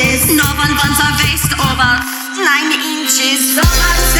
inches, nine inches. So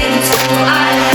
it's